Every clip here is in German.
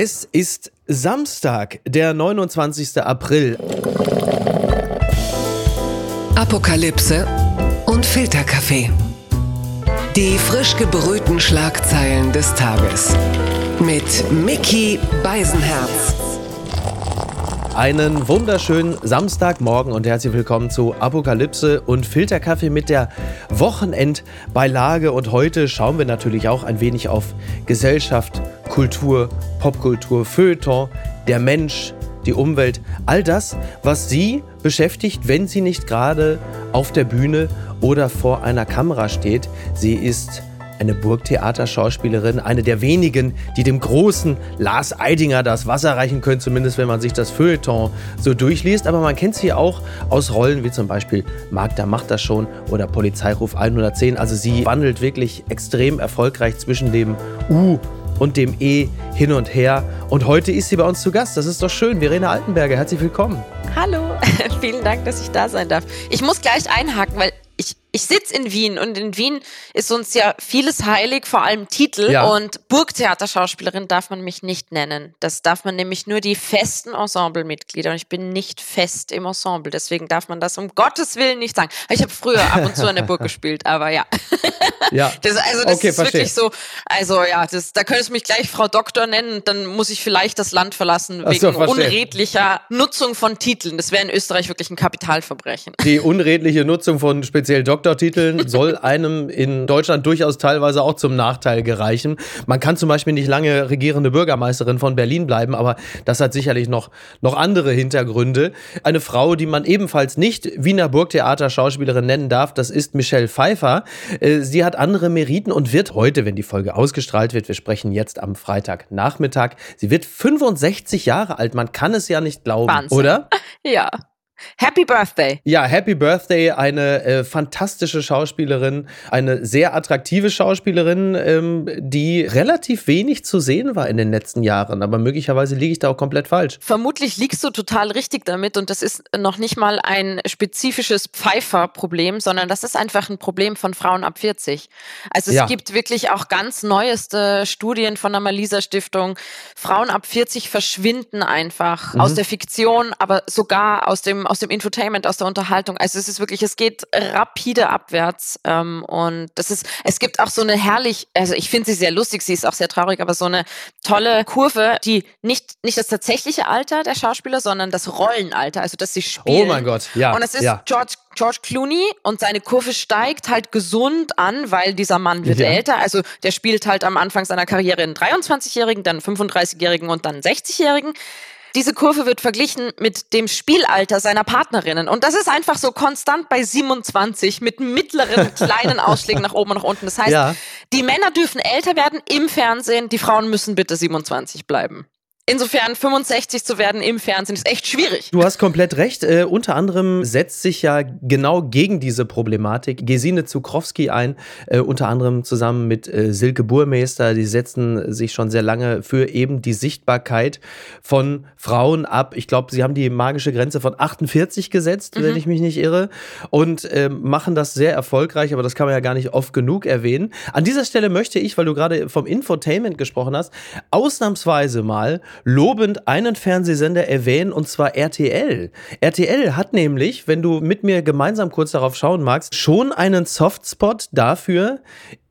Es ist Samstag, der 29. April. Apokalypse und Filterkaffee. Die frisch gebrühten Schlagzeilen des Tages. Mit Mickey Beisenherz. Einen wunderschönen Samstagmorgen und herzlich willkommen zu Apokalypse und Filterkaffee mit der Wochenendbeilage. Und heute schauen wir natürlich auch ein wenig auf Gesellschaft, Kultur, Popkultur, Feuilleton, der Mensch, die Umwelt, all das, was Sie beschäftigt, wenn sie nicht gerade auf der Bühne oder vor einer Kamera steht. Sie ist eine Burgtheaterschauspielerin, eine der wenigen, die dem großen Lars Eidinger das Wasser reichen können, zumindest wenn man sich das Feuilleton so durchliest. Aber man kennt sie auch aus Rollen wie zum Beispiel Magda macht das schon oder Polizeiruf 110. Also sie wandelt wirklich extrem erfolgreich zwischen dem U und dem E hin und her. Und heute ist sie bei uns zu Gast. Das ist doch schön. Verena Altenberger, herzlich willkommen. Hallo, vielen Dank, dass ich da sein darf. Ich muss gleich einhaken, weil ich, ich sitze in Wien und in Wien ist uns ja vieles heilig, vor allem Titel. Ja. Und Burgtheaterschauspielerin darf man mich nicht nennen. Das darf man nämlich nur die festen Ensemblemitglieder. Und ich bin nicht fest im Ensemble. Deswegen darf man das um Gottes Willen nicht sagen. Ich habe früher ab und zu an der Burg gespielt, aber ja. Ja. Das, also das okay, ist verstehe. wirklich so. Also ja, das, da könntest du mich gleich Frau Doktor nennen. Dann muss ich vielleicht das Land verlassen wegen so, unredlicher Nutzung von Titeln. Das wäre in Österreich wirklich ein Kapitalverbrechen. Die unredliche Nutzung von speziell Doktor Doktortiteln soll einem in Deutschland durchaus teilweise auch zum Nachteil gereichen. Man kann zum Beispiel nicht lange regierende Bürgermeisterin von Berlin bleiben, aber das hat sicherlich noch, noch andere Hintergründe. Eine Frau, die man ebenfalls nicht Wiener Burgtheater Schauspielerin nennen darf, das ist Michelle Pfeiffer. Äh, sie hat andere Meriten und wird heute, wenn die Folge ausgestrahlt wird, wir sprechen jetzt am Freitagnachmittag, sie wird 65 Jahre alt. Man kann es ja nicht glauben, Wahnsinn. oder? Ja. Happy Birthday. Ja, Happy Birthday, eine äh, fantastische Schauspielerin, eine sehr attraktive Schauspielerin, ähm, die relativ wenig zu sehen war in den letzten Jahren. Aber möglicherweise liege ich da auch komplett falsch. Vermutlich liegst du total richtig damit und das ist noch nicht mal ein spezifisches Pfeifer-Problem, sondern das ist einfach ein Problem von Frauen ab 40. Also es ja. gibt wirklich auch ganz neueste Studien von der Malisa Stiftung. Frauen ab 40 verschwinden einfach mhm. aus der Fiktion, aber sogar aus dem aus dem Infotainment, aus der Unterhaltung. Also es ist wirklich, es geht rapide abwärts. Ähm, und das ist, es gibt auch so eine herrlich, also ich finde sie sehr lustig, sie ist auch sehr traurig, aber so eine tolle Kurve, die nicht, nicht das tatsächliche Alter der Schauspieler, sondern das Rollenalter, also dass sie spielen. Oh mein Gott, ja. Und es ist ja. George George Clooney und seine Kurve steigt halt gesund an, weil dieser Mann wird ja. älter. Also der spielt halt am Anfang seiner Karriere einen 23-Jährigen, dann 35-Jährigen und dann 60-Jährigen. Diese Kurve wird verglichen mit dem Spielalter seiner Partnerinnen. Und das ist einfach so konstant bei 27 mit mittleren kleinen Ausschlägen nach oben und nach unten. Das heißt, ja. die Männer dürfen älter werden im Fernsehen, die Frauen müssen bitte 27 bleiben. Insofern 65 zu werden im Fernsehen ist echt schwierig. Du hast komplett recht. Äh, unter anderem setzt sich ja genau gegen diese Problematik Gesine Zukrowski ein, äh, unter anderem zusammen mit äh, Silke Burmeister. Die setzen sich schon sehr lange für eben die Sichtbarkeit von Frauen ab. Ich glaube, sie haben die magische Grenze von 48 gesetzt, mhm. wenn ich mich nicht irre, und äh, machen das sehr erfolgreich, aber das kann man ja gar nicht oft genug erwähnen. An dieser Stelle möchte ich, weil du gerade vom Infotainment gesprochen hast, ausnahmsweise mal lobend einen Fernsehsender erwähnen, und zwar RTL. RTL hat nämlich, wenn du mit mir gemeinsam kurz darauf schauen magst, schon einen Softspot dafür,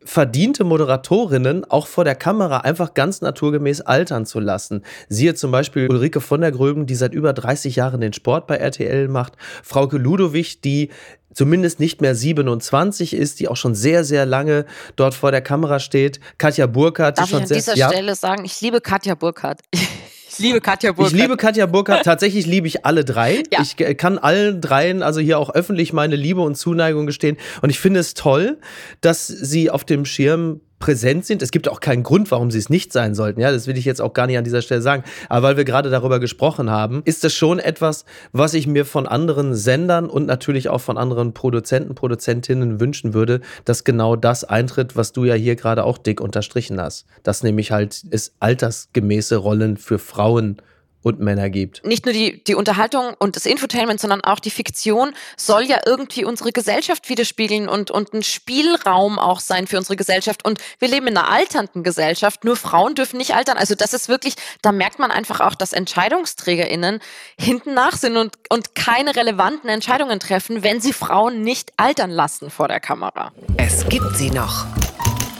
verdiente Moderatorinnen auch vor der Kamera einfach ganz naturgemäß altern zu lassen. Siehe zum Beispiel Ulrike von der Gröben, die seit über 30 Jahren den Sport bei RTL macht, Frauke Ludowig, die zumindest nicht mehr 27 ist, die auch schon sehr, sehr lange dort vor der Kamera steht. Katja Burkhardt. Darf die schon ich an dieser ja, Stelle sagen, ich liebe Katja Burkhardt. Ich liebe Katja Burkhardt. Ich liebe Katja Burkhardt. Tatsächlich liebe ich alle drei. Ja. Ich kann allen dreien also hier auch öffentlich meine Liebe und Zuneigung gestehen. Und ich finde es toll, dass sie auf dem Schirm präsent sind. Es gibt auch keinen Grund, warum sie es nicht sein sollten. Ja, das will ich jetzt auch gar nicht an dieser Stelle sagen. Aber weil wir gerade darüber gesprochen haben, ist das schon etwas, was ich mir von anderen Sendern und natürlich auch von anderen Produzenten, Produzentinnen wünschen würde, dass genau das eintritt, was du ja hier gerade auch dick unterstrichen hast. Dass nämlich halt es altersgemäße Rollen für Frauen und Männer gibt. Nicht nur die, die Unterhaltung und das Infotainment, sondern auch die Fiktion soll ja irgendwie unsere Gesellschaft widerspiegeln und, und ein Spielraum auch sein für unsere Gesellschaft. Und wir leben in einer alternden Gesellschaft. Nur Frauen dürfen nicht altern. Also das ist wirklich, da merkt man einfach auch, dass EntscheidungsträgerInnen hinten nach sind und, und keine relevanten Entscheidungen treffen, wenn sie Frauen nicht altern lassen vor der Kamera. Es gibt sie noch.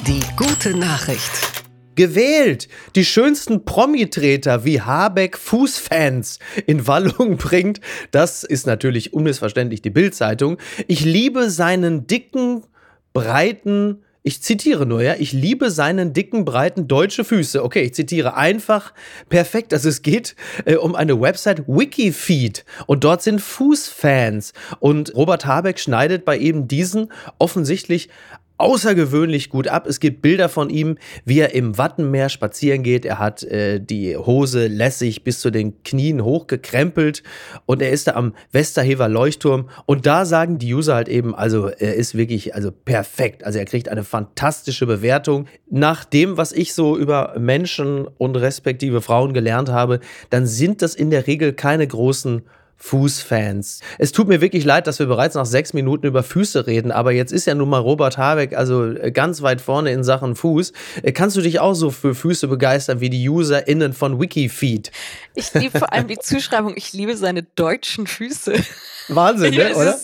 Die gute Nachricht gewählt. Die schönsten Promitreter wie Habeck Fußfans in Wallung bringt. Das ist natürlich unmissverständlich die Bildzeitung. Ich liebe seinen dicken, breiten, ich zitiere nur, ja, ich liebe seinen dicken, breiten deutsche Füße. Okay, ich zitiere einfach perfekt. Also es geht äh, um eine Website Wikifeed und dort sind Fußfans und Robert Habeck schneidet bei eben diesen offensichtlich außergewöhnlich gut ab. Es gibt Bilder von ihm, wie er im Wattenmeer spazieren geht. Er hat äh, die Hose lässig bis zu den Knien hochgekrempelt und er ist da am Westerhever Leuchtturm. Und da sagen die User halt eben, also er ist wirklich also perfekt. Also er kriegt eine fantastische Bewertung. Nach dem, was ich so über Menschen und respektive Frauen gelernt habe, dann sind das in der Regel keine großen Fußfans. Es tut mir wirklich leid, dass wir bereits nach sechs Minuten über Füße reden, aber jetzt ist ja nun mal Robert Habeck also äh, ganz weit vorne in Sachen Fuß. Äh, kannst du dich auch so für Füße begeistern wie die UserInnen von Wikifeed? Ich liebe vor allem die Zuschreibung, ich liebe seine deutschen Füße. Wahnsinn, ne, oder?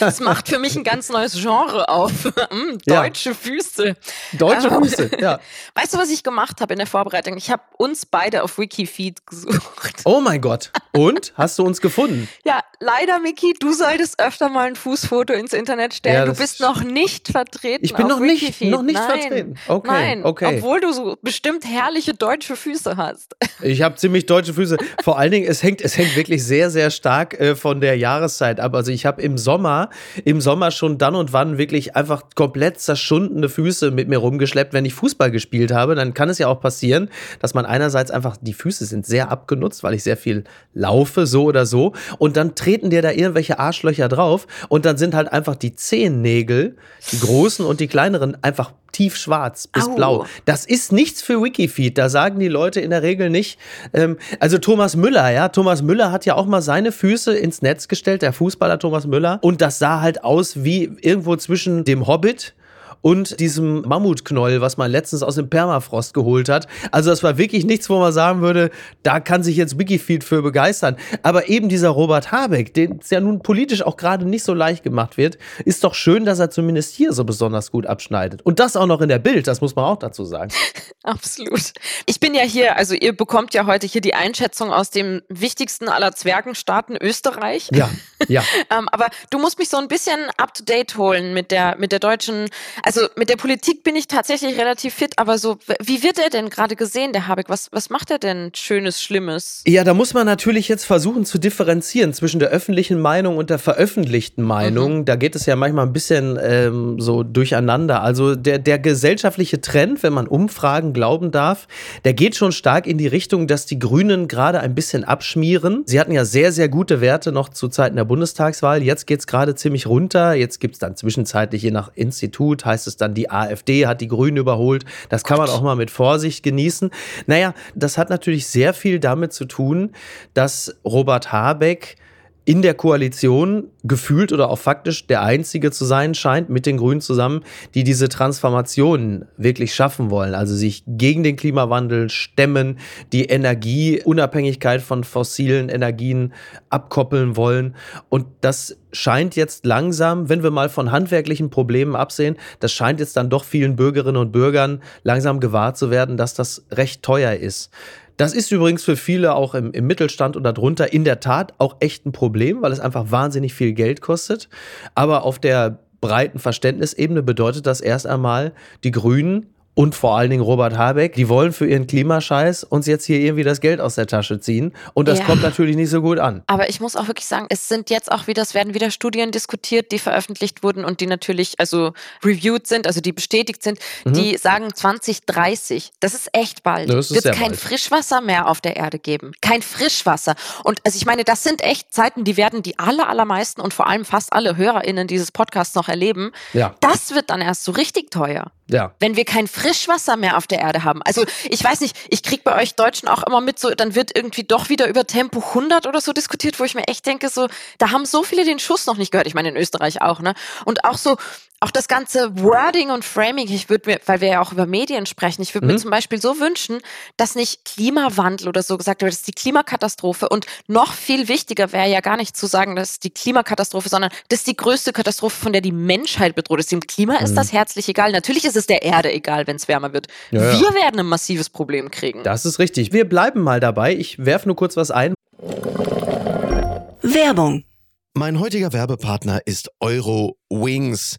Es macht für mich ein ganz neues Genre auf. Hm, deutsche ja. Füße. Deutsche ähm, Füße, ja. Weißt du, was ich gemacht habe in der Vorbereitung? Ich habe uns beide auf Wikifeed gesucht. Oh mein Gott. Und? Hast du uns gefunden? Ja, leider, Miki, du solltest öfter mal ein Fußfoto ins Internet stellen. Ja, du bist noch nicht vertreten. Ich bin noch nicht, noch nicht Nein. vertreten. Okay, Nein, okay. Obwohl du so bestimmt herrliche deutsche Füße hast. Ich habe ziemlich deutsche Füße. Vor allen Dingen, es hängt, es hängt wirklich sehr, sehr stark äh, von der Jahreszeit ab. Also ich habe im Sommer, im Sommer schon dann und wann wirklich einfach komplett zerschundene Füße mit mir rumgeschleppt, wenn ich Fußball gespielt habe. Dann kann es ja auch passieren, dass man einerseits einfach, die Füße sind sehr abgenutzt, weil ich sehr viel laufe, so oder so. Und dann treten dir da irgendwelche Arschlöcher drauf und dann sind halt einfach die Zehennägel, die großen und die kleineren, einfach tiefschwarz bis Au. blau. Das ist nichts für Wikifeed. Da sagen die Leute in der Regel nicht. Ähm, also Thomas Müller, ja, Thomas Müller hat ja auch mal seine Füße ins Netz gestellt, der Fußballer Thomas Müller. Und das sah halt aus wie irgendwo zwischen dem Hobbit und diesem Mammutknäuel, was man letztens aus dem Permafrost geholt hat. Also das war wirklich nichts, wo man sagen würde, da kann sich jetzt Wikifeed für begeistern. Aber eben dieser Robert Habeck, den es ja nun politisch auch gerade nicht so leicht gemacht wird, ist doch schön, dass er zumindest hier so besonders gut abschneidet. Und das auch noch in der Bild, das muss man auch dazu sagen. Absolut. Ich bin ja hier, also ihr bekommt ja heute hier die Einschätzung aus dem wichtigsten aller Zwergenstaaten Österreich. Ja, ja. ähm, aber du musst mich so ein bisschen up to date holen mit der, mit der deutschen, also mit der Politik bin ich tatsächlich relativ fit, aber so, wie wird er denn gerade gesehen, der Habeck? Was, was macht er denn Schönes, Schlimmes? Ja, da muss man natürlich jetzt versuchen zu differenzieren zwischen der öffentlichen Meinung und der veröffentlichten Meinung. Mhm. Da geht es ja manchmal ein bisschen ähm, so durcheinander. Also der, der gesellschaftliche Trend, wenn man Umfragen glauben darf, der geht schon stark in die Richtung, dass die Grünen gerade ein bisschen abschmieren. Sie hatten ja sehr, sehr gute Werte noch zu Zeiten der Bundestagswahl. Jetzt geht es gerade ziemlich runter. Jetzt gibt es dann zwischenzeitlich je nach Institut, heißt es dann, die AfD hat die Grünen überholt. Das kann man auch mal mit Vorsicht genießen. Naja, das hat natürlich sehr viel damit zu tun, dass Robert Habeck in der Koalition gefühlt oder auch faktisch der Einzige zu sein scheint, mit den Grünen zusammen, die diese Transformation wirklich schaffen wollen. Also sich gegen den Klimawandel stemmen, die Energieunabhängigkeit von fossilen Energien abkoppeln wollen. Und das scheint jetzt langsam, wenn wir mal von handwerklichen Problemen absehen, das scheint jetzt dann doch vielen Bürgerinnen und Bürgern langsam gewahrt zu werden, dass das recht teuer ist. Das ist übrigens für viele auch im, im Mittelstand und darunter in der Tat auch echt ein Problem, weil es einfach wahnsinnig viel Geld kostet. Aber auf der breiten Verständnisebene bedeutet das erst einmal, die Grünen und vor allen Dingen Robert Habeck, die wollen für ihren Klimascheiß uns jetzt hier irgendwie das Geld aus der Tasche ziehen. Und das ja. kommt natürlich nicht so gut an. Aber ich muss auch wirklich sagen, es sind jetzt auch wieder, es werden wieder Studien diskutiert, die veröffentlicht wurden und die natürlich also reviewed sind, also die bestätigt sind, mhm. die sagen 2030. Das ist echt bald. Das wird es kein bald. Frischwasser mehr auf der Erde geben. Kein Frischwasser. Und also ich meine, das sind echt Zeiten, die werden die aller, allermeisten und vor allem fast alle HörerInnen dieses Podcasts noch erleben. Ja. Das wird dann erst so richtig teuer. Ja. Wenn wir kein Frischwasser mehr auf der Erde haben. Also ich weiß nicht, ich krieg bei euch Deutschen auch immer mit, so dann wird irgendwie doch wieder über Tempo 100 oder so diskutiert, wo ich mir echt denke, so da haben so viele den Schuss noch nicht gehört. Ich meine in Österreich auch, ne? Und auch so auch das ganze Wording und Framing, ich würde mir, weil wir ja auch über Medien sprechen, ich würde mhm. mir zum Beispiel so wünschen, dass nicht Klimawandel oder so gesagt wird, das ist die Klimakatastrophe. Und noch viel wichtiger wäre ja gar nicht zu sagen, das ist die Klimakatastrophe, sondern das ist die größte Katastrophe, von der die Menschheit bedroht ist. Dem Klima mhm. ist das herzlich egal. Natürlich ist es der Erde egal, wenn es wärmer wird. Ja, ja. Wir werden ein massives Problem kriegen. Das ist richtig. Wir bleiben mal dabei. Ich werfe nur kurz was ein. Werbung. Mein heutiger Werbepartner ist Euro Wings.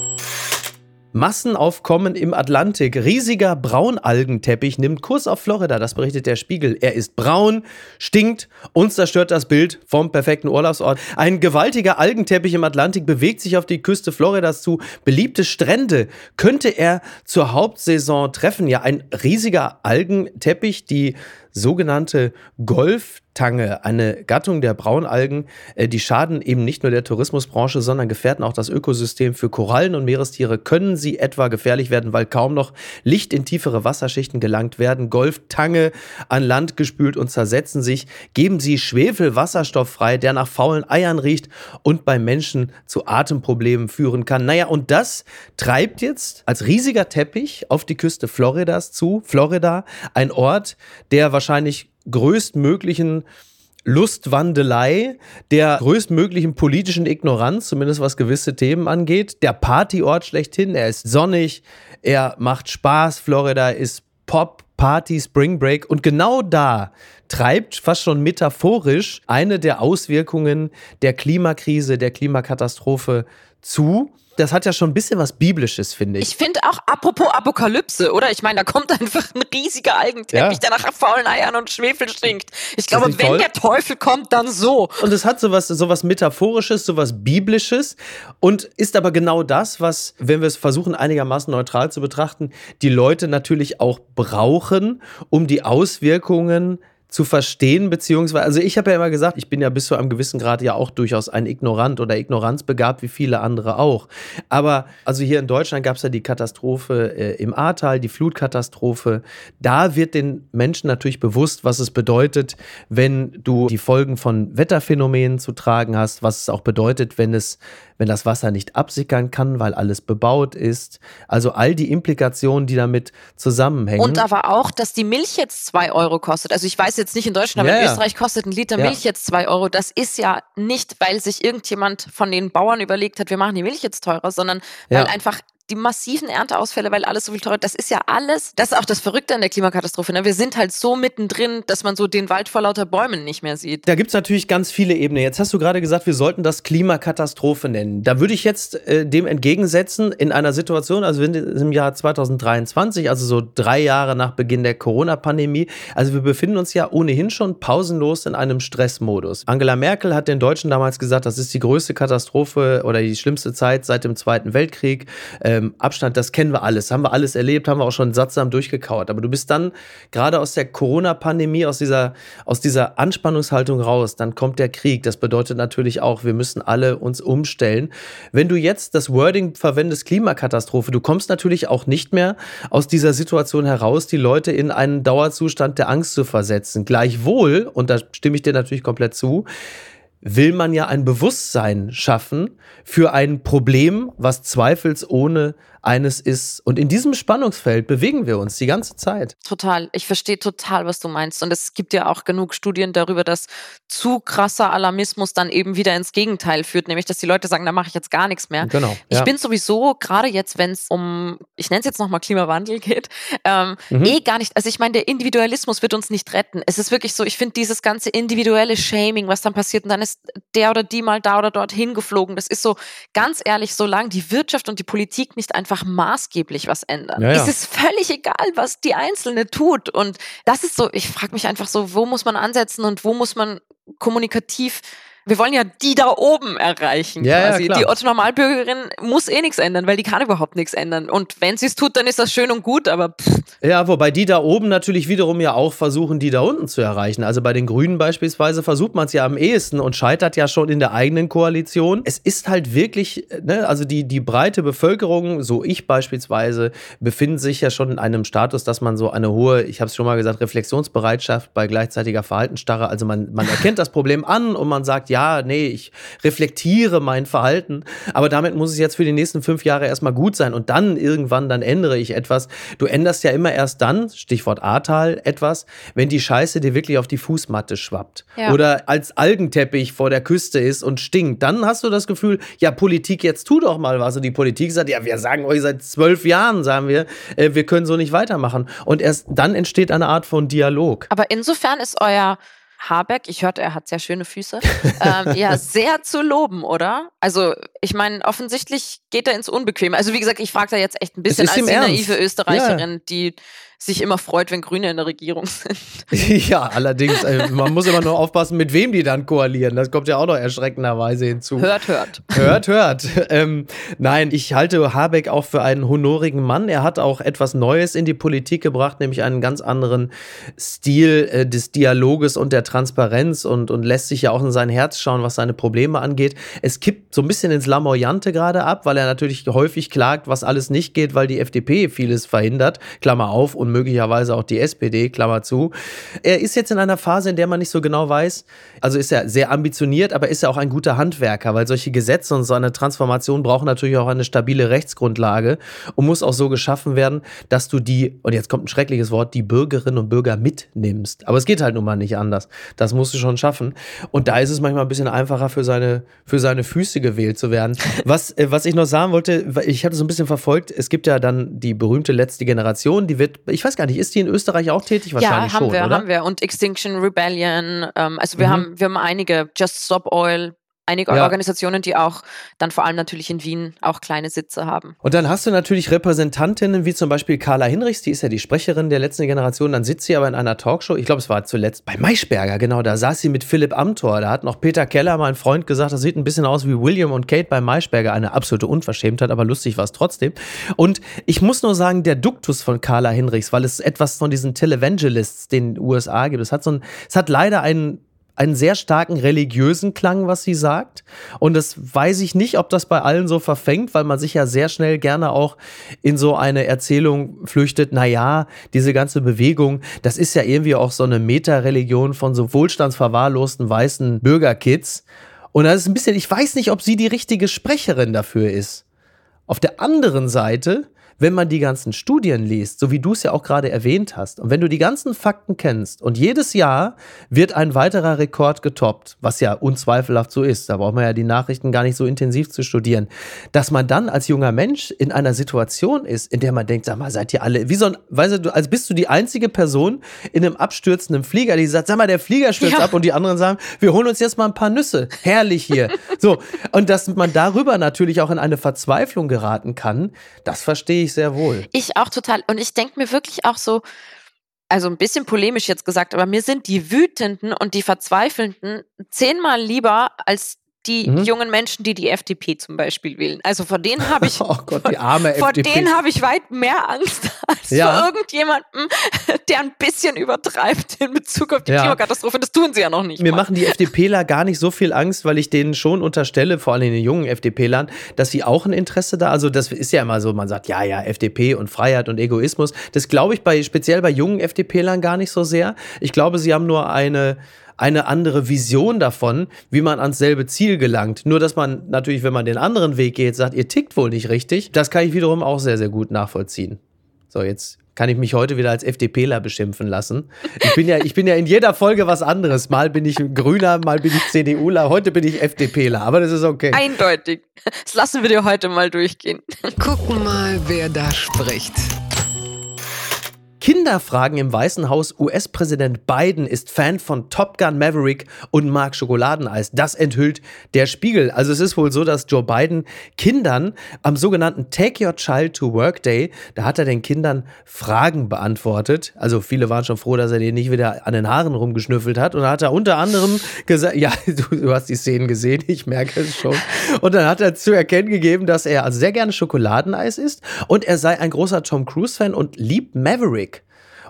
Massenaufkommen im Atlantik. Riesiger Braunalgenteppich nimmt Kurs auf Florida. Das berichtet der Spiegel. Er ist braun, stinkt und zerstört das Bild vom perfekten Urlaubsort. Ein gewaltiger Algenteppich im Atlantik bewegt sich auf die Küste Floridas zu. Beliebte Strände könnte er zur Hauptsaison treffen. Ja, ein riesiger Algenteppich, die sogenannte Golftange, eine Gattung der Braunalgen, äh, die schaden eben nicht nur der Tourismusbranche, sondern gefährden auch das Ökosystem. Für Korallen und Meerestiere können sie etwa gefährlich werden, weil kaum noch Licht in tiefere Wasserschichten gelangt werden. Golftange an Land gespült und zersetzen sich, geben sie Schwefelwasserstoff frei, der nach faulen Eiern riecht und beim Menschen zu Atemproblemen führen kann. Naja, und das treibt jetzt als riesiger Teppich auf die Küste Floridas zu. Florida, ein Ort, der wahrscheinlich wahrscheinlich größtmöglichen Lustwandelei, der größtmöglichen politischen Ignoranz, zumindest was gewisse Themen angeht. Der Partyort schlechthin, er ist sonnig, er macht Spaß, Florida ist Pop, Party, Spring Break und genau da treibt fast schon metaphorisch eine der Auswirkungen der Klimakrise, der Klimakatastrophe zu das hat ja schon ein bisschen was Biblisches, finde ich. Ich finde auch, apropos Apokalypse, oder? Ich meine, da kommt einfach ein riesiger Algenteppich, ja. der nach faulen Eiern und Schwefel stinkt. Ich glaube, wenn toll? der Teufel kommt, dann so. Und es hat sowas, sowas Metaphorisches, sowas Biblisches und ist aber genau das, was, wenn wir es versuchen, einigermaßen neutral zu betrachten, die Leute natürlich auch brauchen, um die Auswirkungen zu verstehen, beziehungsweise, also ich habe ja immer gesagt, ich bin ja bis zu einem gewissen Grad ja auch durchaus ein Ignorant oder ignoranzbegabt, wie viele andere auch. Aber also hier in Deutschland gab es ja die Katastrophe äh, im Ahrtal, die Flutkatastrophe. Da wird den Menschen natürlich bewusst, was es bedeutet, wenn du die Folgen von Wetterphänomenen zu tragen hast, was es auch bedeutet, wenn es wenn das Wasser nicht absickern kann, weil alles bebaut ist. Also all die Implikationen, die damit zusammenhängen. Und aber auch, dass die Milch jetzt zwei Euro kostet. Also ich weiß jetzt nicht in Deutschland, aber ja, in Österreich kostet ein Liter Milch jetzt zwei Euro. Das ist ja nicht, weil sich irgendjemand von den Bauern überlegt hat, wir machen die Milch jetzt teurer, sondern weil einfach die massiven Ernteausfälle, weil alles so viel teurer das ist ja alles, das ist auch das Verrückte an der Klimakatastrophe. Ne? Wir sind halt so mittendrin, dass man so den Wald vor lauter Bäumen nicht mehr sieht. Da gibt es natürlich ganz viele Ebenen. Jetzt hast du gerade gesagt, wir sollten das Klimakatastrophe nennen. Da würde ich jetzt äh, dem entgegensetzen, in einer Situation, also im Jahr 2023, also so drei Jahre nach Beginn der Corona-Pandemie, also wir befinden uns ja ohnehin schon pausenlos in einem Stressmodus. Angela Merkel hat den Deutschen damals gesagt, das ist die größte Katastrophe oder die schlimmste Zeit seit dem Zweiten Weltkrieg. Äh, ähm, Abstand, das kennen wir alles, haben wir alles erlebt, haben wir auch schon sattsam durchgekauert. Aber du bist dann gerade aus der Corona-Pandemie, aus dieser, aus dieser Anspannungshaltung raus, dann kommt der Krieg. Das bedeutet natürlich auch, wir müssen alle uns umstellen. Wenn du jetzt das Wording verwendest, Klimakatastrophe, du kommst natürlich auch nicht mehr aus dieser Situation heraus, die Leute in einen Dauerzustand der Angst zu versetzen. Gleichwohl, und da stimme ich dir natürlich komplett zu, will man ja ein Bewusstsein schaffen für ein Problem, was zweifelsohne eines ist. Und in diesem Spannungsfeld bewegen wir uns die ganze Zeit. Total. Ich verstehe total, was du meinst. Und es gibt ja auch genug Studien darüber, dass zu krasser Alarmismus dann eben wieder ins Gegenteil führt, nämlich dass die Leute sagen, da mache ich jetzt gar nichts mehr. Genau. Ja. Ich bin sowieso, gerade jetzt, wenn es um, ich nenne es jetzt nochmal Klimawandel geht, ähm, mhm. eh gar nicht, also ich meine, der Individualismus wird uns nicht retten. Es ist wirklich so, ich finde dieses ganze individuelle Shaming, was dann passiert, und dann ist der oder die mal da oder dort hingeflogen. Das ist so, ganz ehrlich, solange die Wirtschaft und die Politik nicht einfach einfach maßgeblich was ändern. Ja, ja. Es ist völlig egal, was die Einzelne tut. Und das ist so, ich frage mich einfach so, wo muss man ansetzen und wo muss man kommunikativ wir wollen ja die da oben erreichen. Ja, quasi. Ja, die Otto Normalbürgerin muss eh nichts ändern, weil die kann überhaupt nichts ändern. Und wenn sie es tut, dann ist das schön und gut, aber pff. Ja, wobei die da oben natürlich wiederum ja auch versuchen, die da unten zu erreichen. Also bei den Grünen beispielsweise versucht man es ja am ehesten und scheitert ja schon in der eigenen Koalition. Es ist halt wirklich, ne, also die, die breite Bevölkerung, so ich beispielsweise, befinden sich ja schon in einem Status, dass man so eine hohe, ich habe es schon mal gesagt, Reflexionsbereitschaft bei gleichzeitiger Verhaltensstarre, also man, man erkennt das Problem an und man sagt, ja, nee, ich reflektiere mein Verhalten, aber damit muss es jetzt für die nächsten fünf Jahre erstmal gut sein und dann irgendwann, dann ändere ich etwas. Du änderst ja immer erst dann, Stichwort Ahrtal, etwas, wenn die Scheiße dir wirklich auf die Fußmatte schwappt ja. oder als Algenteppich vor der Küste ist und stinkt. Dann hast du das Gefühl, ja, Politik, jetzt tu doch mal was. Und die Politik sagt, ja, wir sagen euch seit zwölf Jahren, sagen wir, äh, wir können so nicht weitermachen. Und erst dann entsteht eine Art von Dialog. Aber insofern ist euer Habeck, ich hörte, er hat sehr schöne Füße, ähm, ja, sehr zu loben, oder? Also, ich meine, offensichtlich geht er ins Unbequeme. Also, wie gesagt, ich frage da jetzt echt ein bisschen als die naive Österreicherin, ja. die sich immer freut, wenn Grüne in der Regierung sind. ja, allerdings, äh, man muss immer nur aufpassen, mit wem die dann koalieren. Das kommt ja auch noch erschreckenderweise hinzu. Hört, hört. Hört, hört. Ähm, nein, ich halte Habeck auch für einen honorigen Mann. Er hat auch etwas Neues in die Politik gebracht, nämlich einen ganz anderen Stil äh, des Dialoges und der Transparenz und, und lässt sich ja auch in sein Herz schauen, was seine Probleme angeht. Es kippt so ein bisschen ins Lamoyante gerade ab, weil er natürlich häufig klagt, was alles nicht geht, weil die FDP vieles verhindert. Klammer auf und möglicherweise auch die SPD, Klammer zu. Er ist jetzt in einer Phase, in der man nicht so genau weiß, also ist er sehr ambitioniert, aber ist er auch ein guter Handwerker, weil solche Gesetze und so eine Transformation brauchen natürlich auch eine stabile Rechtsgrundlage und muss auch so geschaffen werden, dass du die, und jetzt kommt ein schreckliches Wort, die Bürgerinnen und Bürger mitnimmst. Aber es geht halt nun mal nicht anders. Das musst du schon schaffen. Und da ist es manchmal ein bisschen einfacher für seine, für seine Füße gewählt zu werden. Was, äh, was ich noch sagen wollte, ich hatte so ein bisschen verfolgt, es gibt ja dann die berühmte letzte Generation, die wird, ich ich weiß gar nicht, ist die in Österreich auch tätig? Wahrscheinlich ja, haben schon, wir, oder? haben wir. Und Extinction Rebellion. Ähm, also wir, mhm. haben, wir haben einige, Just Stop Oil, einige ja. Organisationen, die auch dann vor allem natürlich in Wien auch kleine Sitze haben. Und dann hast du natürlich Repräsentantinnen wie zum Beispiel Carla Hinrichs, die ist ja die Sprecherin der letzten Generation, dann sitzt sie aber in einer Talkshow, ich glaube es war zuletzt bei Maischberger, genau, da saß sie mit Philipp Amthor, da hat noch Peter Keller, mein Freund, gesagt, das sieht ein bisschen aus wie William und Kate bei Maischberger, eine absolute Unverschämtheit, aber lustig war es trotzdem. Und ich muss nur sagen, der Duktus von Carla Hinrichs, weil es etwas von diesen Televangelists den USA gibt, es hat so ein, es hat leider einen einen sehr starken religiösen Klang, was sie sagt. Und das weiß ich nicht, ob das bei allen so verfängt, weil man sich ja sehr schnell gerne auch in so eine Erzählung flüchtet. Naja, diese ganze Bewegung, das ist ja irgendwie auch so eine Meta-Religion von so wohlstandsverwahrlosten weißen Bürgerkids. Und das ist ein bisschen, ich weiß nicht, ob sie die richtige Sprecherin dafür ist. Auf der anderen Seite wenn man die ganzen Studien liest, so wie du es ja auch gerade erwähnt hast, und wenn du die ganzen Fakten kennst und jedes Jahr wird ein weiterer Rekord getoppt, was ja unzweifelhaft so ist, da braucht man ja die Nachrichten gar nicht so intensiv zu studieren, dass man dann als junger Mensch in einer Situation ist, in der man denkt, sag mal, seid ihr alle, wie so ein, weißt du, als bist du die einzige Person in einem abstürzenden Flieger, die sagt, sag mal, der Flieger stürzt ja. ab und die anderen sagen, wir holen uns jetzt mal ein paar Nüsse, herrlich hier. so, und dass man darüber natürlich auch in eine Verzweiflung geraten kann, das verstehe ich sehr wohl. Ich auch total. Und ich denke mir wirklich auch so, also ein bisschen polemisch jetzt gesagt, aber mir sind die Wütenden und die Verzweifelnden zehnmal lieber als die mhm. jungen Menschen, die die FDP zum Beispiel wählen. Also vor denen habe ich, oh Gott, die arme vor, FDP. denen habe ich weit mehr Angst als ja. vor irgendjemandem, der ein bisschen übertreibt in Bezug auf die ja. Klimakatastrophe. Das tun sie ja noch nicht. Mir mal. machen die FDPler gar nicht so viel Angst, weil ich denen schon unterstelle, vor allem den jungen FDPlern, dass sie auch ein Interesse da. Also das ist ja immer so, man sagt ja, ja, FDP und Freiheit und Egoismus. Das glaube ich bei speziell bei jungen FDPlern gar nicht so sehr. Ich glaube, sie haben nur eine eine andere Vision davon, wie man ans selbe Ziel gelangt. Nur, dass man natürlich, wenn man den anderen Weg geht, sagt, ihr tickt wohl nicht richtig, das kann ich wiederum auch sehr, sehr gut nachvollziehen. So, jetzt kann ich mich heute wieder als FDPler beschimpfen lassen. Ich bin ja, ich bin ja in jeder Folge was anderes. Mal bin ich Grüner, mal bin ich CDUler, heute bin ich FDPler, aber das ist okay. Eindeutig. Das lassen wir dir heute mal durchgehen. Gucken mal, wer da spricht. Kinderfragen im Weißen Haus. US-Präsident Biden ist Fan von Top Gun Maverick und mag Schokoladeneis. Das enthüllt der Spiegel. Also es ist wohl so, dass Joe Biden Kindern am sogenannten Take Your Child to Work Day, da hat er den Kindern Fragen beantwortet. Also viele waren schon froh, dass er denen nicht wieder an den Haaren rumgeschnüffelt hat. Und da hat er unter anderem gesagt, ja, du, du hast die Szenen gesehen, ich merke es schon. Und dann hat er zu erkennen gegeben, dass er also sehr gerne Schokoladeneis isst und er sei ein großer Tom Cruise-Fan und liebt Maverick.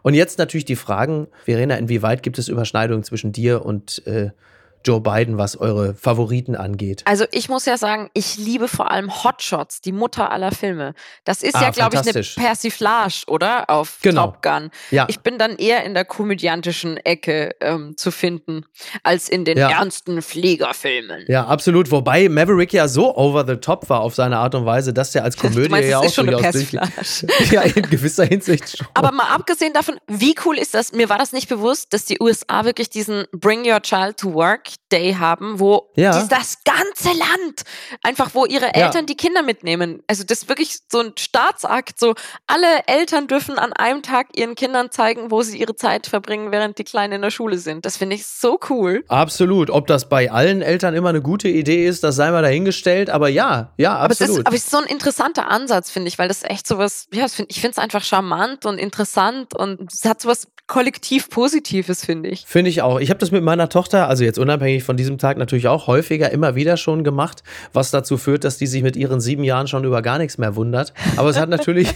Und jetzt natürlich die Fragen, Verena, inwieweit gibt es Überschneidungen zwischen dir und äh, Joe Biden, was eure Favoriten angeht? Also ich muss ja sagen, ich liebe vor allem Hotshots, die Mutter aller Filme. Das ist ah, ja, glaube ich, eine Persiflage, oder? Auf genau. Top Gun. Ja. Ich bin dann eher in der komödiantischen Ecke ähm, zu finden, als in den ja. ernsten Fliegerfilmen. Ja, absolut. Wobei Maverick ja so over the top war auf seine Art und Weise, dass der als Komödie meinst, ja auch ist schon eine Persiflage. ja, in gewisser Hinsicht schon. Aber mal abgesehen davon, wie cool ist das? Mir war das nicht bewusst, dass die USA wirklich diesen Bring Your Child to Work Day haben, wo ja. das ganze Land einfach, wo ihre Eltern ja. die Kinder mitnehmen. Also das ist wirklich so ein Staatsakt. So alle Eltern dürfen an einem Tag ihren Kindern zeigen, wo sie ihre Zeit verbringen, während die Kleinen in der Schule sind. Das finde ich so cool. Absolut. Ob das bei allen Eltern immer eine gute Idee ist, das sei mal dahingestellt. Aber ja, ja, absolut. Aber es ist, aber es ist so ein interessanter Ansatz, finde ich, weil das echt sowas, ja, ich finde es einfach charmant und interessant und es hat sowas kollektiv Positives, finde ich. Finde ich auch. Ich habe das mit meiner Tochter, also jetzt unabhängig von diesem Tag, natürlich auch häufiger immer wieder schon gemacht, was dazu führt, dass die sich mit ihren sieben Jahren schon über gar nichts mehr wundert. Aber es hat natürlich.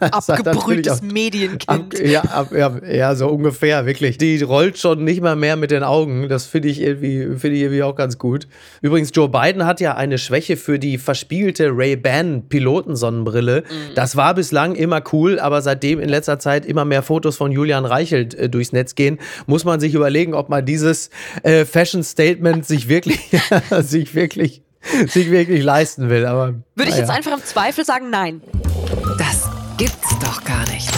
Abgebrühtes Medienkind. Ab, ja, ab, ja, ja, so ungefähr, wirklich. Die rollt schon nicht mal mehr mit den Augen. Das finde ich, irgendwie, find ich irgendwie auch ganz gut. Übrigens, Joe Biden hat ja eine Schwäche für die verspiegelte Ray-Ban Pilotensonnenbrille. Mhm. Das war bislang immer cool, aber seitdem in letzter Zeit immer mehr Fotos von Julian Reichel Lächelnd äh, durchs Netz gehen, muss man sich überlegen, ob man dieses äh, Fashion Statement sich wirklich, sich wirklich, sich wirklich leisten will. Aber, Würde ich jetzt einfach im Zweifel sagen, nein. Das gibt's doch gar nicht.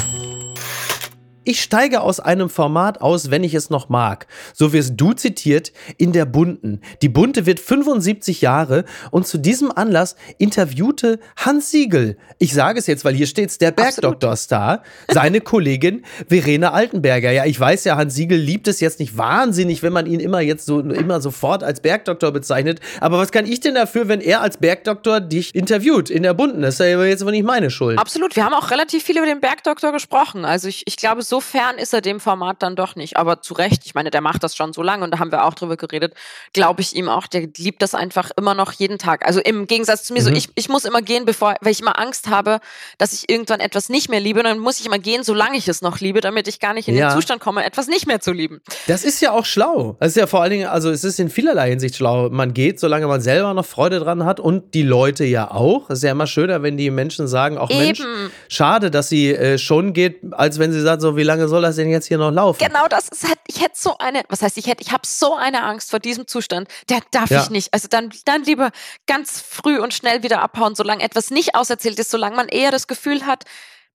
Ich steige aus einem Format aus, wenn ich es noch mag. So wirst du zitiert in der Bunten. Die Bunte wird 75 Jahre und zu diesem Anlass interviewte Hans Siegel. Ich sage es jetzt, weil hier steht's, der Bergdoktor-Star, seine Kollegin Verena Altenberger. Ja, ich weiß ja, Hans Siegel liebt es jetzt nicht wahnsinnig, wenn man ihn immer jetzt so, immer sofort als Bergdoktor bezeichnet. Aber was kann ich denn dafür, wenn er als Bergdoktor dich interviewt in der Bunten? Das ist ja jetzt aber nicht meine Schuld. Absolut. Wir haben auch relativ viel über den Bergdoktor gesprochen. Also ich, ich glaube, so fern ist er dem Format dann doch nicht. Aber zu Recht, ich meine, der macht das schon so lange und da haben wir auch drüber geredet, glaube ich ihm auch, der liebt das einfach immer noch jeden Tag. Also im Gegensatz zu mir, mhm. so ich, ich muss immer gehen, bevor, weil ich immer Angst habe, dass ich irgendwann etwas nicht mehr liebe. Und dann muss ich immer gehen, solange ich es noch liebe, damit ich gar nicht in ja. den Zustand komme, etwas nicht mehr zu lieben. Das ist ja auch schlau. Das ist ja vor allen Dingen, also es ist in vielerlei Hinsicht schlau. Man geht, solange man selber noch Freude dran hat und die Leute ja auch. Es ist ja immer schöner, wenn die Menschen sagen, auch. Mensch, schade, dass sie äh, schon geht, als wenn sie sagt, so wie lange soll das denn jetzt hier noch laufen? Genau, das ist halt, ich hätte so eine, was heißt ich hätte, ich habe so eine Angst vor diesem Zustand, der darf ja. ich nicht. Also dann, dann lieber ganz früh und schnell wieder abhauen, solange etwas nicht auserzählt ist, solange man eher das Gefühl hat,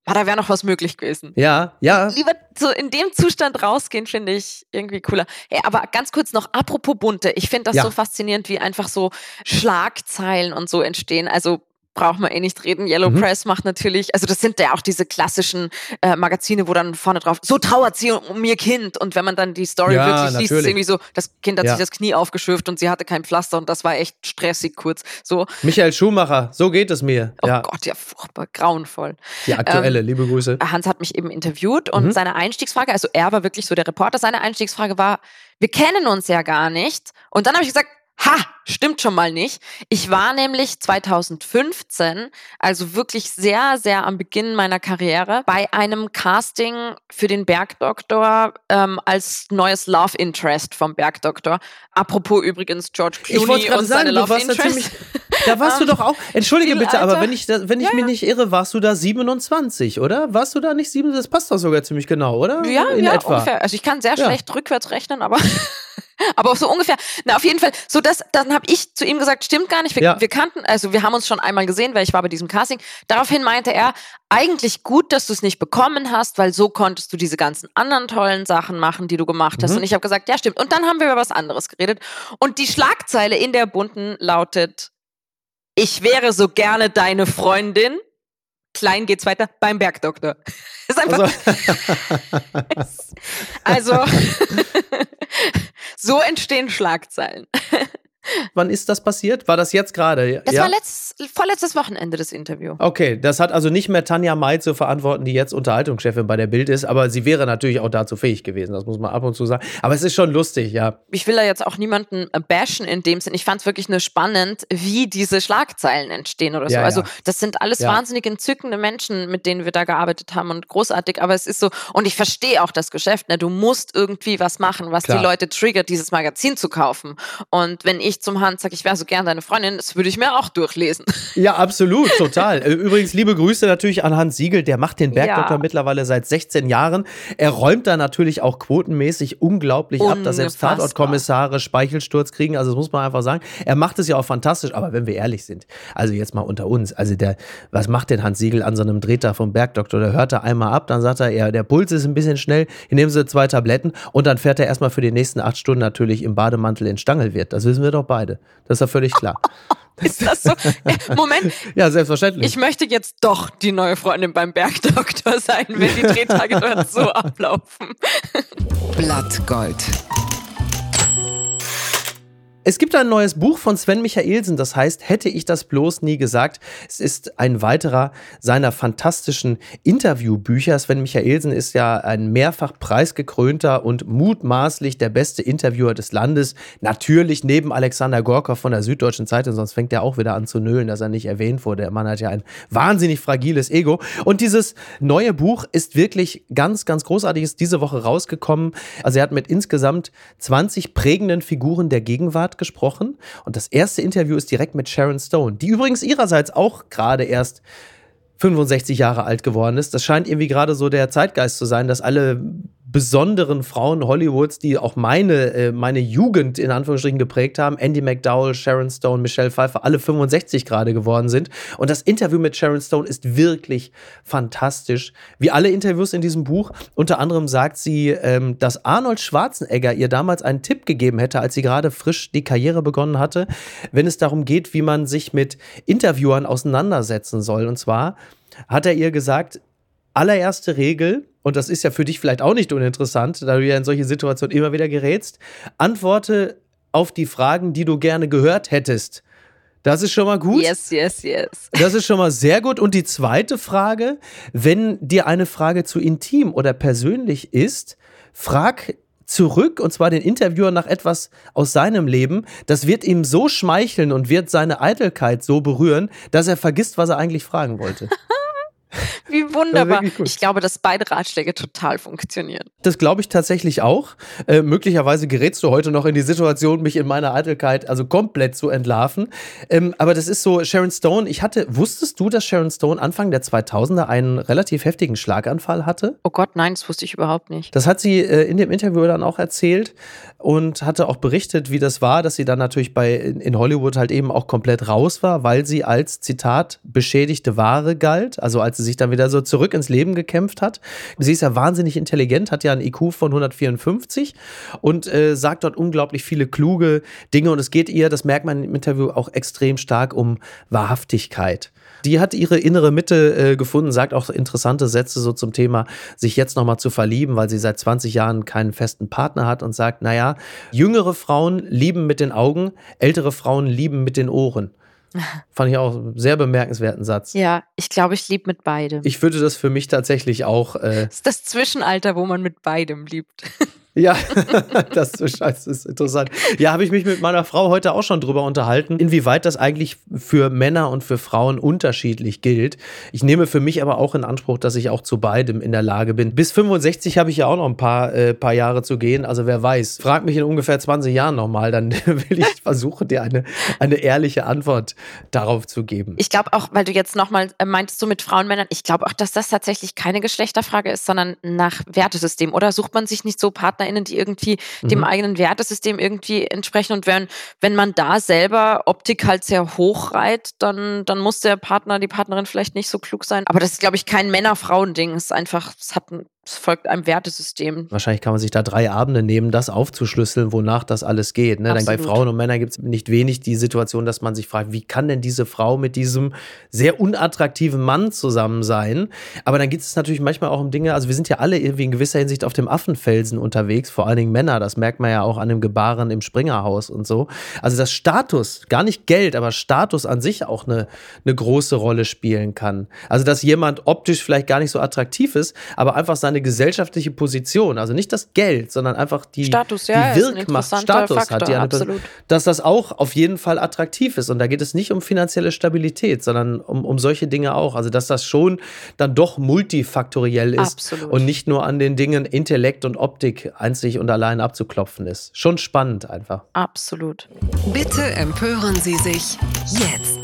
ah, da wäre noch was möglich gewesen. Ja, ja. Lieber so in dem Zustand rausgehen, finde ich irgendwie cooler. Hey, aber ganz kurz noch, apropos bunte, ich finde das ja. so faszinierend, wie einfach so Schlagzeilen und so entstehen. Also braucht man eh nicht reden. Yellow mhm. Press macht natürlich, also das sind ja auch diese klassischen äh, Magazine, wo dann vorne drauf, so trauert sie um, um ihr Kind. Und wenn man dann die Story ja, wirklich natürlich. liest, ist irgendwie so, das Kind hat ja. sich das Knie aufgeschürft und sie hatte kein Pflaster und das war echt stressig kurz. So. Michael Schumacher, so geht es mir. Oh ja. Gott, ja, furchtbar, grauenvoll. Die aktuelle, ähm, liebe Grüße. Hans hat mich eben interviewt und mhm. seine Einstiegsfrage, also er war wirklich so der Reporter, seine Einstiegsfrage war, wir kennen uns ja gar nicht. Und dann habe ich gesagt, Ha, stimmt schon mal nicht. Ich war nämlich 2015, also wirklich sehr, sehr am Beginn meiner Karriere, bei einem Casting für den Bergdoktor ähm, als neues Love Interest vom Bergdoktor. Apropos übrigens George Clooney und sagen, seine Love Interest. Da, warst du doch auch. Entschuldige bitte, Alter. aber wenn ich, wenn ich ja, mich nicht irre, warst du da 27, oder? Warst du da nicht 27? Das passt doch sogar ziemlich genau, oder? Ja, In ja, etwa. ungefähr. Also ich kann sehr schlecht rückwärts rechnen, aber. Aber so ungefähr, na auf jeden Fall, so das, dann habe ich zu ihm gesagt, stimmt gar nicht, wir, ja. wir kannten, also wir haben uns schon einmal gesehen, weil ich war bei diesem Casting. Daraufhin meinte er, eigentlich gut, dass du es nicht bekommen hast, weil so konntest du diese ganzen anderen tollen Sachen machen, die du gemacht hast. Mhm. Und ich habe gesagt, ja stimmt. Und dann haben wir über was anderes geredet. Und die Schlagzeile in der bunten lautet, ich wäre so gerne deine Freundin. Klein geht's weiter beim Bergdoktor. ist einfach. Also, also so entstehen Schlagzeilen. Wann ist das passiert? War das jetzt gerade? Das ja? war letzt, vorletztes Wochenende das Interview. Okay, das hat also nicht mehr Tanja May zu verantworten, die jetzt Unterhaltungschefin bei der Bild ist, aber sie wäre natürlich auch dazu fähig gewesen, das muss man ab und zu sagen. Aber es ist schon lustig, ja. Ich will da jetzt auch niemanden äh, bashen in dem Sinn. Ich fand es wirklich nur spannend, wie diese Schlagzeilen entstehen oder so. Ja, also ja. das sind alles wahnsinnig entzückende Menschen, mit denen wir da gearbeitet haben und großartig, aber es ist so, und ich verstehe auch das Geschäft, ne? du musst irgendwie was machen, was Klar. die Leute triggert, dieses Magazin zu kaufen. Und wenn ich zum Hans sage, ich wäre so gern deine Freundin, das würde ich mir auch durchlesen. Ja, absolut, total. Äh, übrigens, liebe Grüße natürlich an Hans Siegel, der macht den Bergdoktor ja. mittlerweile seit 16 Jahren. Er räumt da natürlich auch quotenmäßig unglaublich Unfassbar. ab, dass selbst Tatortkommissare Speichelsturz kriegen. Also das muss man einfach sagen. Er macht es ja auch fantastisch, aber wenn wir ehrlich sind, also jetzt mal unter uns, also der, was macht denn Hans Siegel an so einem Drehtag vom Bergdoktor? Der hört er einmal ab, dann sagt er, ja, der Puls ist ein bisschen schnell, hier nehmen Sie zwei Tabletten und dann fährt er erstmal für die nächsten acht Stunden natürlich im Bademantel in Stangelwirt. Das wissen wir doch beide. Das ist ja völlig klar. ist das so? Moment. Ja, selbstverständlich. Ich möchte jetzt doch die neue Freundin beim Bergdoktor sein, wenn die Drehtage dort so ablaufen. Blattgold. Es gibt ein neues Buch von Sven Michaelsen, das heißt, hätte ich das bloß nie gesagt. Es ist ein weiterer seiner fantastischen Interviewbücher. Sven Michaelsen ist ja ein mehrfach preisgekrönter und mutmaßlich der beste Interviewer des Landes. Natürlich neben Alexander Gorkow von der Süddeutschen Zeitung, sonst fängt er auch wieder an zu nölen, dass er nicht erwähnt wurde. Der Mann hat ja ein wahnsinnig fragiles Ego. Und dieses neue Buch ist wirklich ganz, ganz großartig, ist diese Woche rausgekommen. Also er hat mit insgesamt 20 prägenden Figuren der Gegenwart Start gesprochen. Und das erste Interview ist direkt mit Sharon Stone, die übrigens ihrerseits auch gerade erst 65 Jahre alt geworden ist. Das scheint irgendwie gerade so der Zeitgeist zu sein, dass alle besonderen Frauen Hollywoods, die auch meine, äh, meine Jugend in Anführungsstrichen geprägt haben. Andy McDowell, Sharon Stone, Michelle Pfeiffer, alle 65 gerade geworden sind. Und das Interview mit Sharon Stone ist wirklich fantastisch. Wie alle Interviews in diesem Buch. Unter anderem sagt sie, ähm, dass Arnold Schwarzenegger ihr damals einen Tipp gegeben hätte, als sie gerade frisch die Karriere begonnen hatte, wenn es darum geht, wie man sich mit Interviewern auseinandersetzen soll. Und zwar hat er ihr gesagt, allererste Regel, und das ist ja für dich vielleicht auch nicht uninteressant, da du ja in solche Situationen immer wieder gerätst, antworte auf die Fragen, die du gerne gehört hättest. Das ist schon mal gut. Yes, yes, yes. Das ist schon mal sehr gut. Und die zweite Frage, wenn dir eine Frage zu intim oder persönlich ist, frag zurück und zwar den Interviewer nach etwas aus seinem Leben. Das wird ihm so schmeicheln und wird seine Eitelkeit so berühren, dass er vergisst, was er eigentlich fragen wollte. Wie wunderbar. Ich glaube, dass beide Ratschläge total funktionieren. Das glaube ich tatsächlich auch. Äh, möglicherweise gerätst du heute noch in die Situation, mich in meiner Eitelkeit also komplett zu entlarven. Ähm, aber das ist so, Sharon Stone, ich hatte, wusstest du, dass Sharon Stone Anfang der 2000er einen relativ heftigen Schlaganfall hatte? Oh Gott, nein, das wusste ich überhaupt nicht. Das hat sie äh, in dem Interview dann auch erzählt und hatte auch berichtet, wie das war, dass sie dann natürlich bei in Hollywood halt eben auch komplett raus war, weil sie als Zitat beschädigte Ware galt, also als sie sich dann wieder so zurück ins Leben gekämpft hat. Sie ist ja wahnsinnig intelligent, hat ja einen IQ von 154 und äh, sagt dort unglaublich viele kluge Dinge und es geht ihr, das merkt man im Interview auch extrem stark um Wahrhaftigkeit. Die hat ihre innere Mitte äh, gefunden, sagt auch interessante Sätze so zum Thema, sich jetzt nochmal zu verlieben, weil sie seit 20 Jahren keinen festen Partner hat und sagt, naja, jüngere Frauen lieben mit den Augen, ältere Frauen lieben mit den Ohren. Fand ich auch einen sehr bemerkenswerten Satz. Ja, ich glaube, ich liebe mit beidem. Ich würde das für mich tatsächlich auch. Äh, das ist das Zwischenalter, wo man mit beidem liebt. Ja, das scheiße, ist interessant. Ja, habe ich mich mit meiner Frau heute auch schon drüber unterhalten, inwieweit das eigentlich für Männer und für Frauen unterschiedlich gilt. Ich nehme für mich aber auch in Anspruch, dass ich auch zu beidem in der Lage bin. Bis 65 habe ich ja auch noch ein paar, äh, paar Jahre zu gehen. Also wer weiß, frag mich in ungefähr 20 Jahren nochmal, dann will ich versuchen, dir eine, eine ehrliche Antwort darauf zu geben. Ich glaube auch, weil du jetzt nochmal äh, meintest, so mit Frauen, Männern, ich glaube auch, dass das tatsächlich keine Geschlechterfrage ist, sondern nach Wertesystem. Oder sucht man sich nicht so Partner PartnerInnen, die irgendwie mhm. dem eigenen Wertesystem irgendwie entsprechen. Und wenn, wenn man da selber Optik halt sehr hoch reiht, dann, dann muss der Partner, die Partnerin vielleicht nicht so klug sein. Aber das ist, glaube ich, kein Männer-Frauen-Ding. Es ist einfach, es hat ein es folgt einem Wertesystem. Wahrscheinlich kann man sich da drei Abende nehmen, das aufzuschlüsseln, wonach das alles geht. Ne? Denn bei Frauen und Männern gibt es nicht wenig die Situation, dass man sich fragt, wie kann denn diese Frau mit diesem sehr unattraktiven Mann zusammen sein? Aber dann geht es natürlich manchmal auch um Dinge, also wir sind ja alle irgendwie in gewisser Hinsicht auf dem Affenfelsen unterwegs, vor allen Dingen Männer, das merkt man ja auch an dem Gebaren im Springerhaus und so. Also dass Status, gar nicht Geld, aber Status an sich auch eine, eine große Rolle spielen kann. Also dass jemand optisch vielleicht gar nicht so attraktiv ist, aber einfach seine gesellschaftliche Position, also nicht das Geld, sondern einfach die, Status, ja, die Wirkmacht, Status Faktor, hat, die eine, dass das auch auf jeden Fall attraktiv ist. Und da geht es nicht um finanzielle Stabilität, sondern um, um solche Dinge auch. Also dass das schon dann doch multifaktoriell ist absolut. und nicht nur an den Dingen Intellekt und Optik einzig und allein abzuklopfen ist. Schon spannend einfach. Absolut. Bitte empören Sie sich jetzt